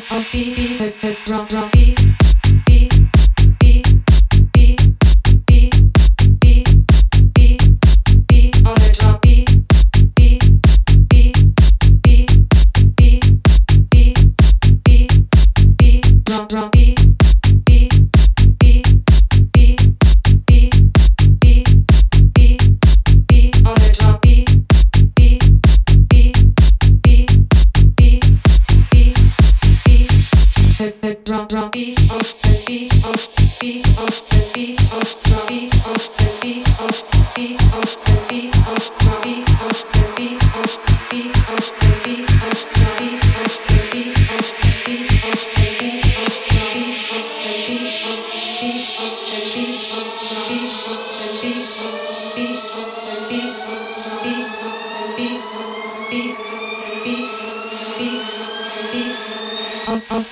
drum, drum beat, drum, drum beat.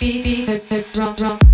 beep beep beep drum, drum.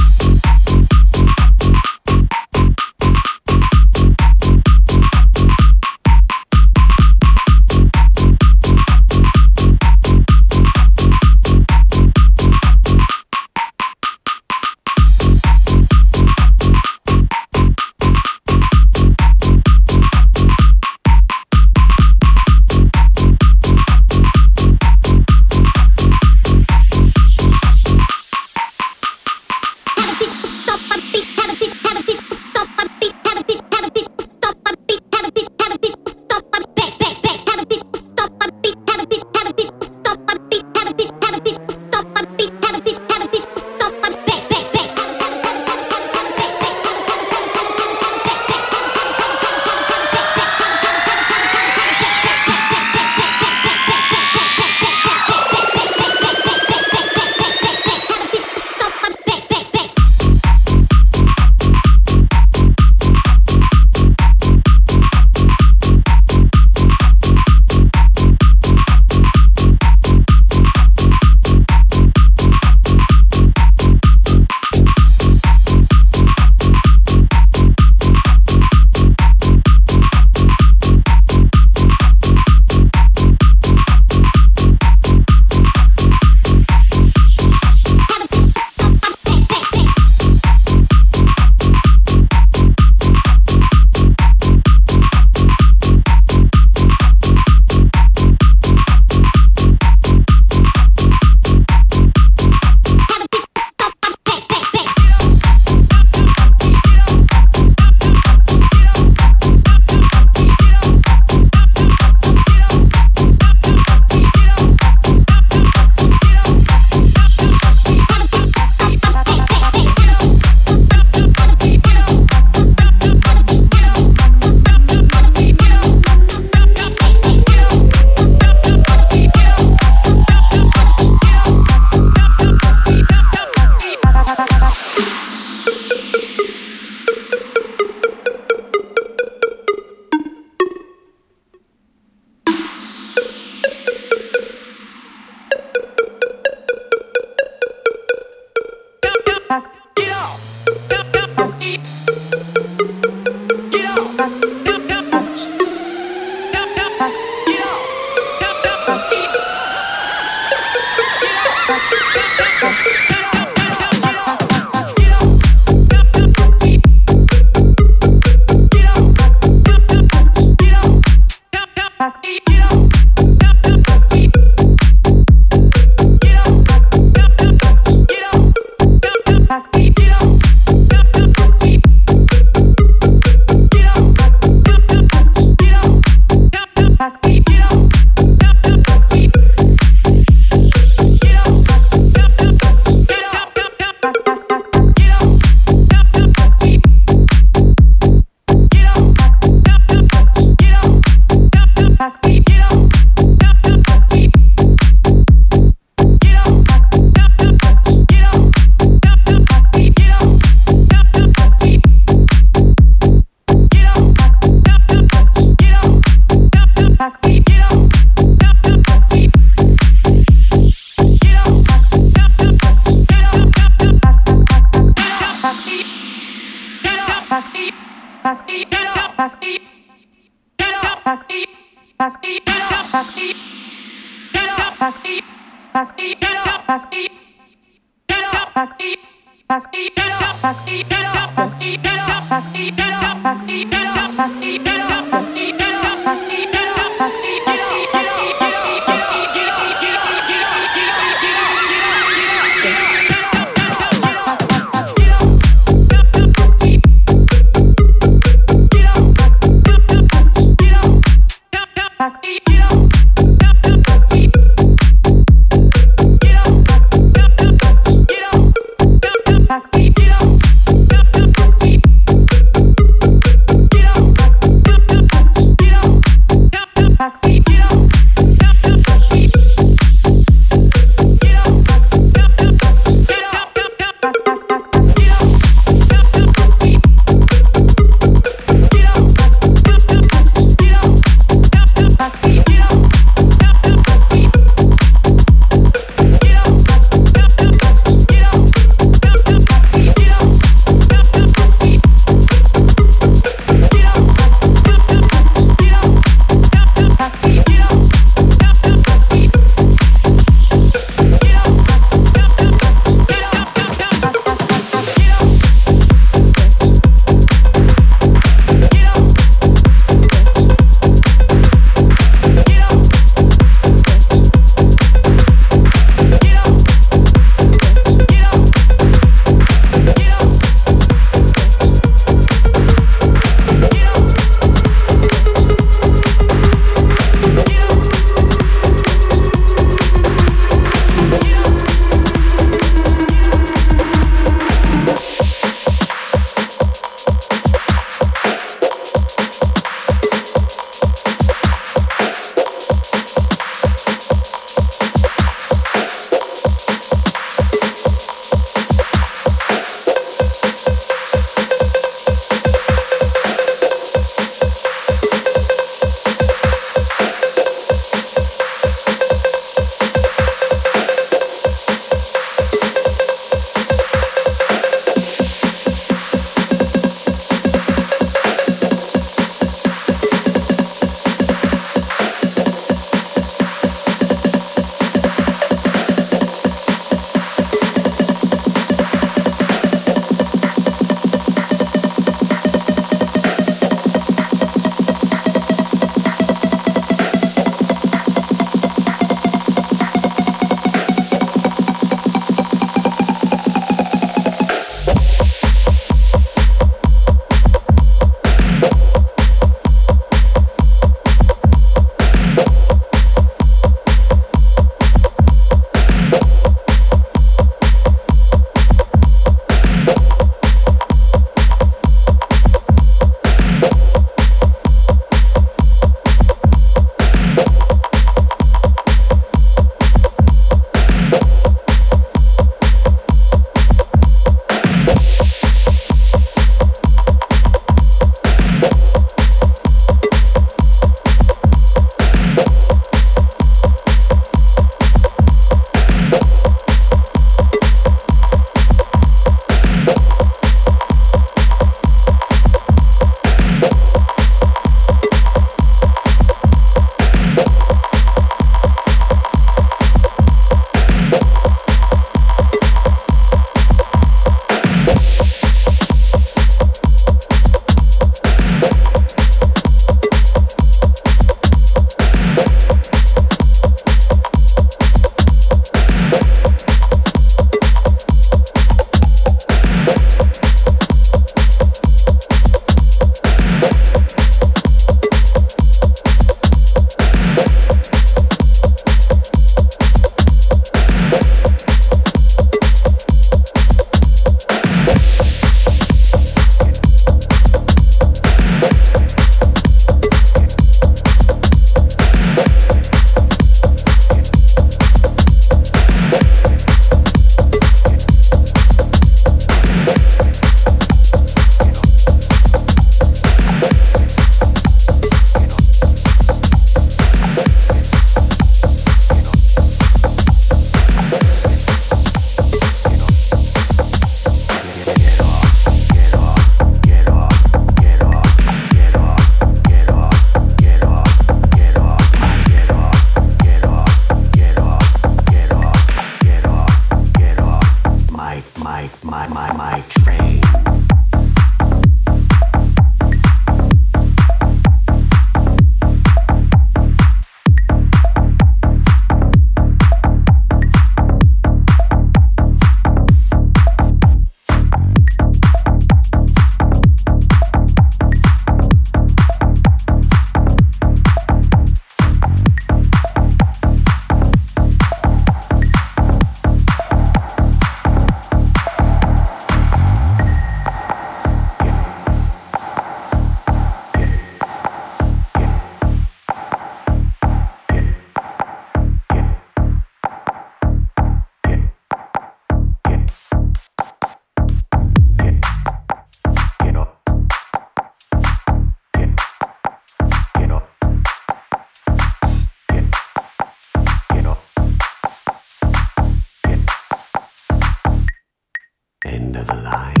Of the line.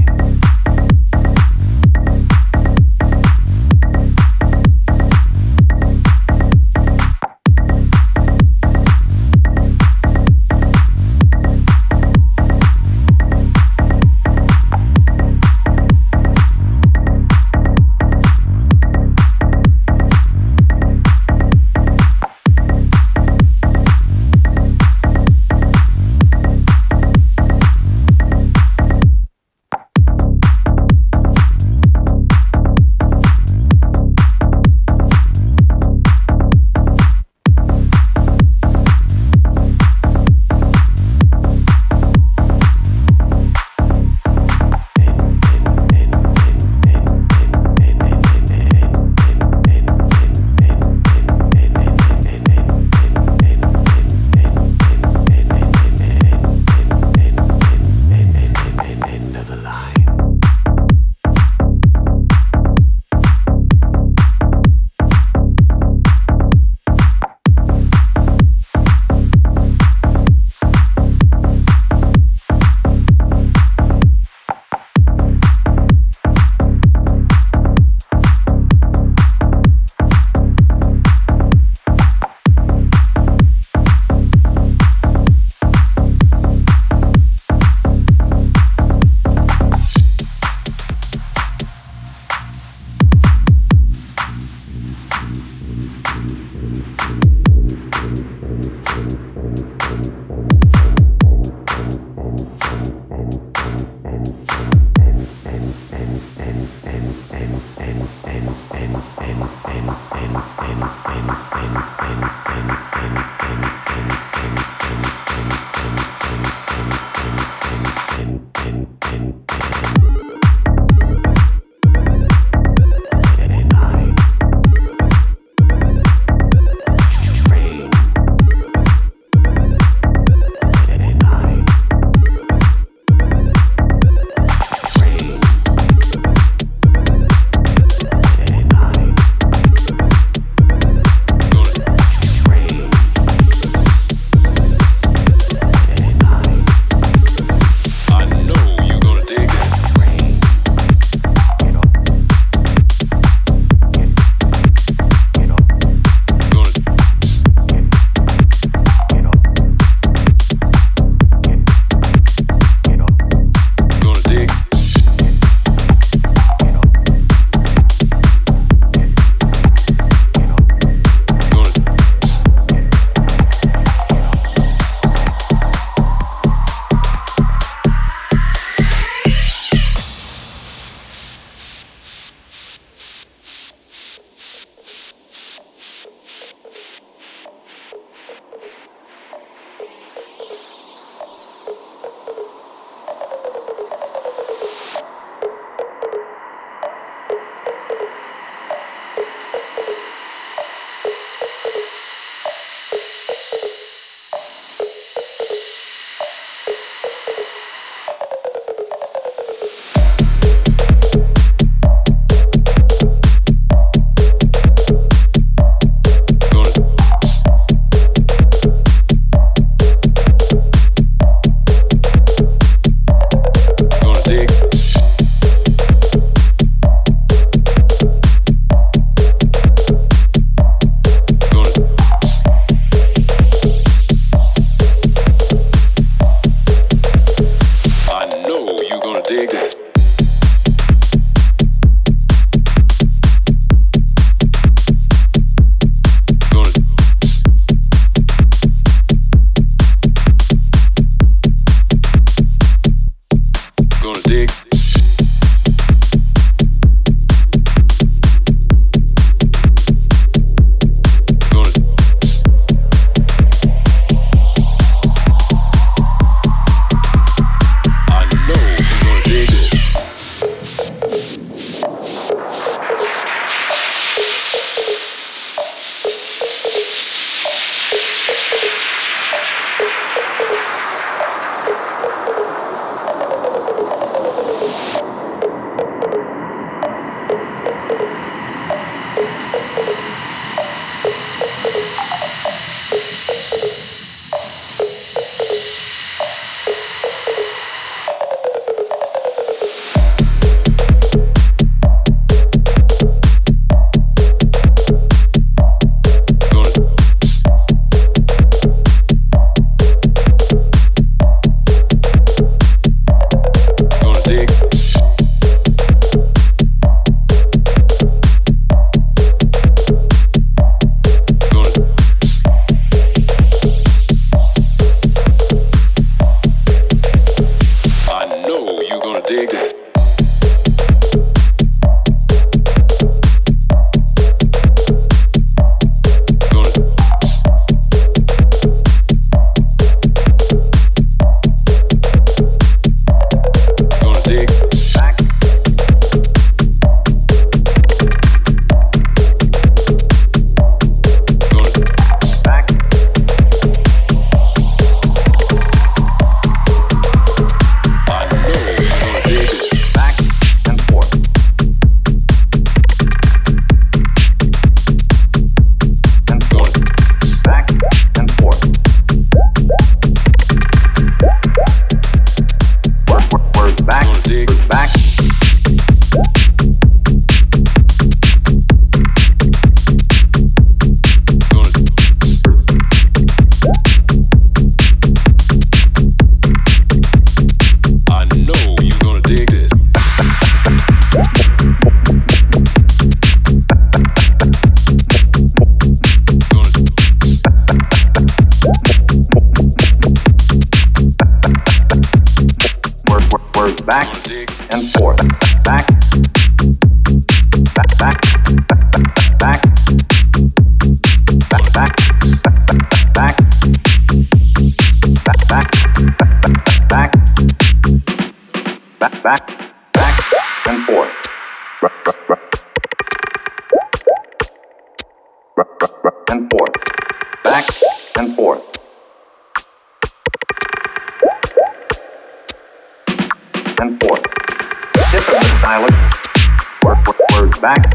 Back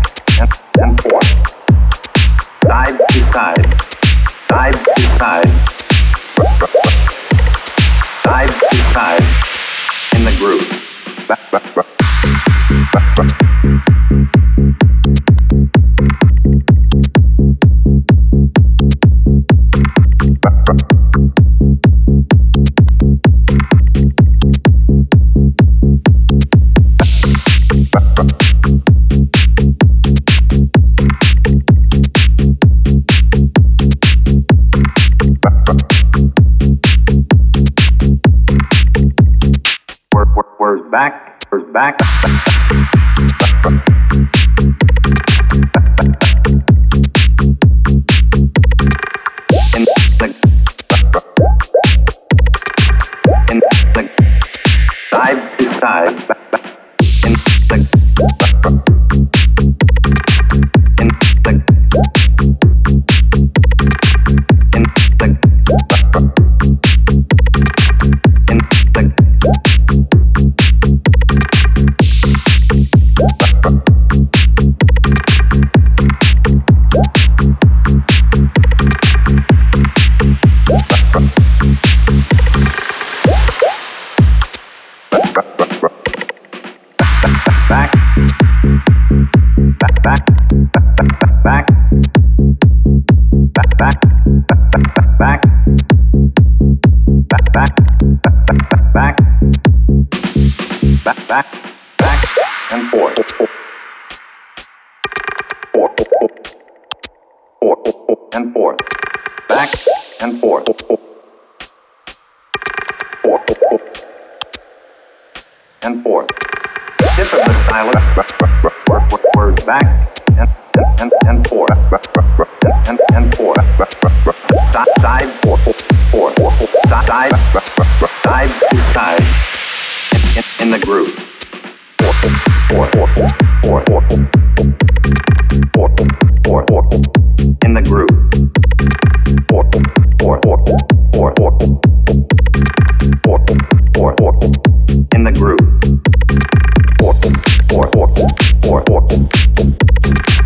and, and forth. Side to side. Side to side. Side to side. In the groove. Where's back? Where's back? Side to side. Back, back, back, back, and forth, forth, forth, and forth, back and forth, forth, and forth. Different than silent. Words. Back and and and and and, and. Side side forth forth side side to side in, in, the groove. The groove. Forth forth forth forth forth forth in the groove four, four, four, four, four, four, four, four, in the groove. Four, four, four, four, four,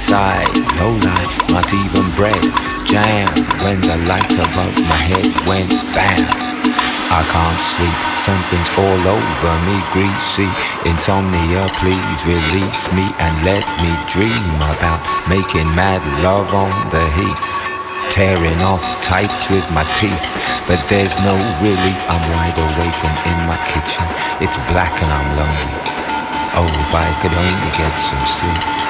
inside, no light, not even bread. Jam when the light above my head went bam. I can't sleep, something's all over me, greasy. Insomnia, please release me and let me dream about making mad love on the heath. Tearing off tights with my teeth, but there's no relief. I'm wide awake and in my kitchen. It's black and I'm lonely. Oh, if I could only get some sleep.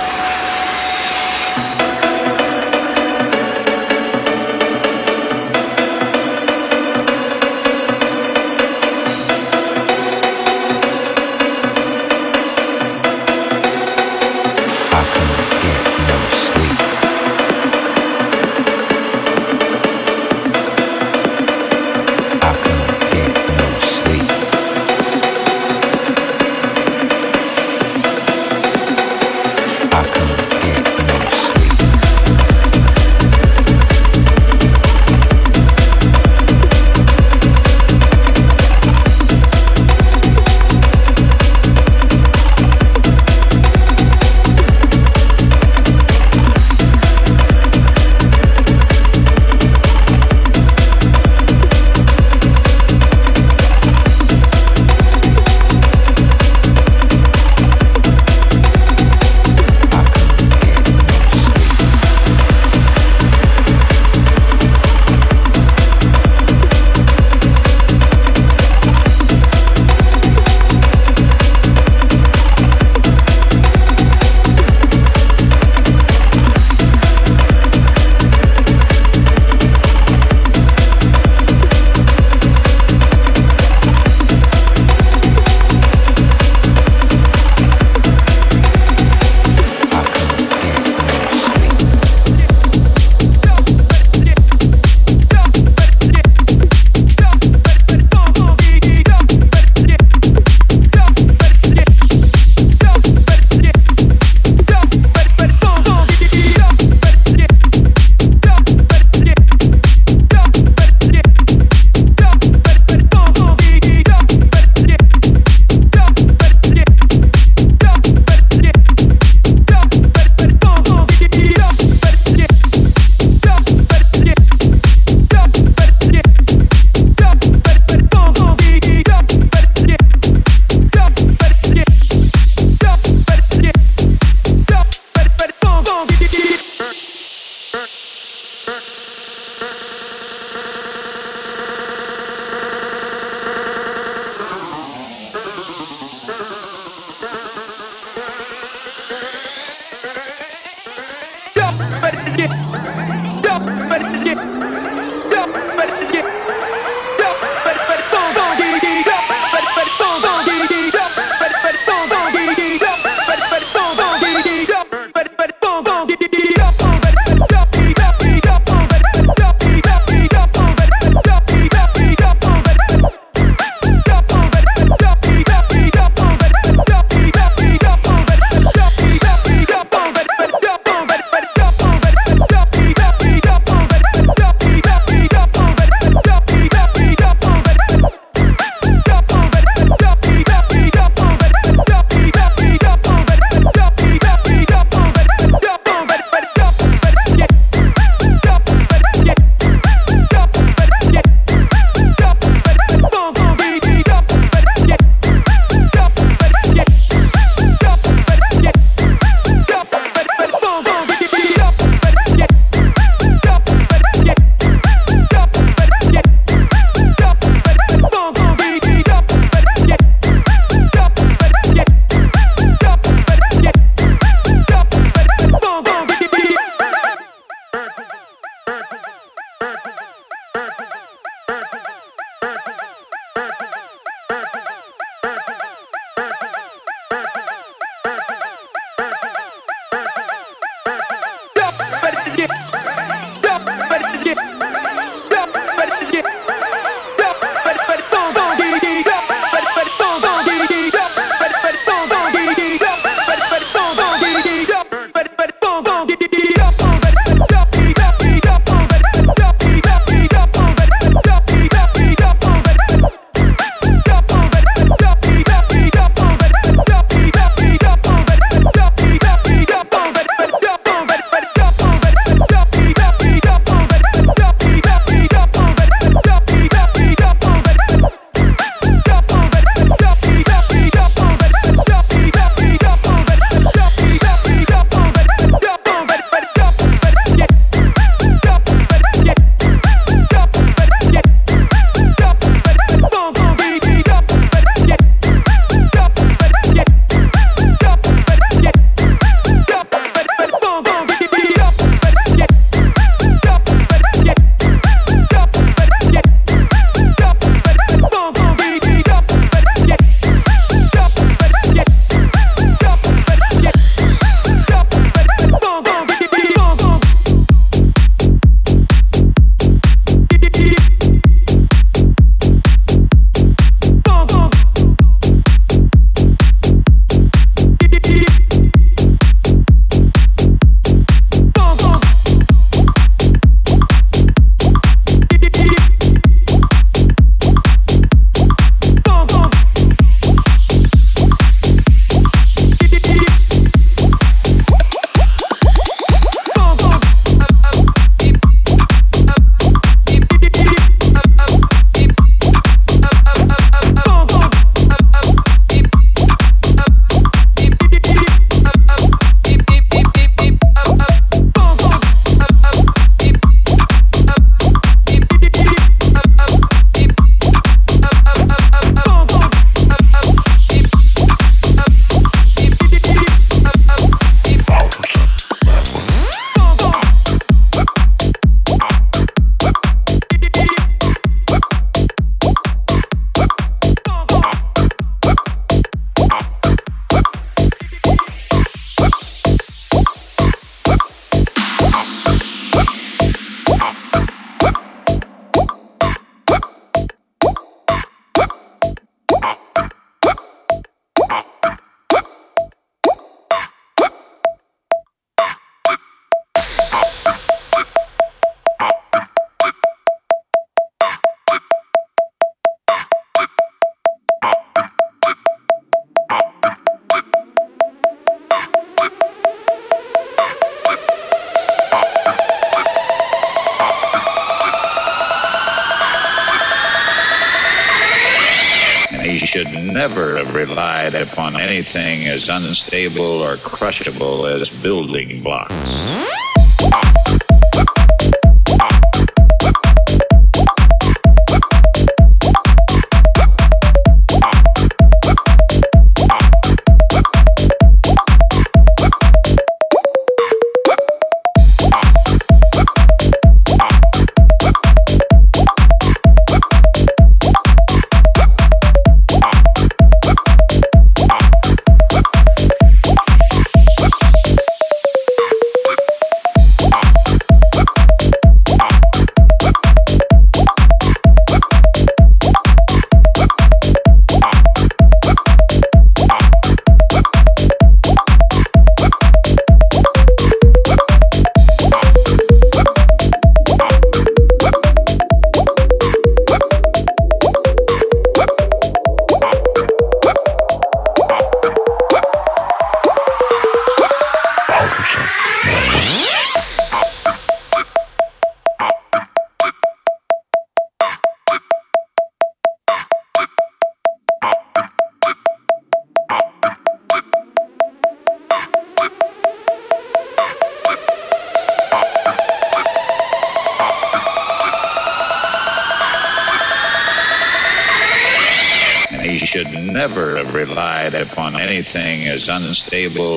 Upon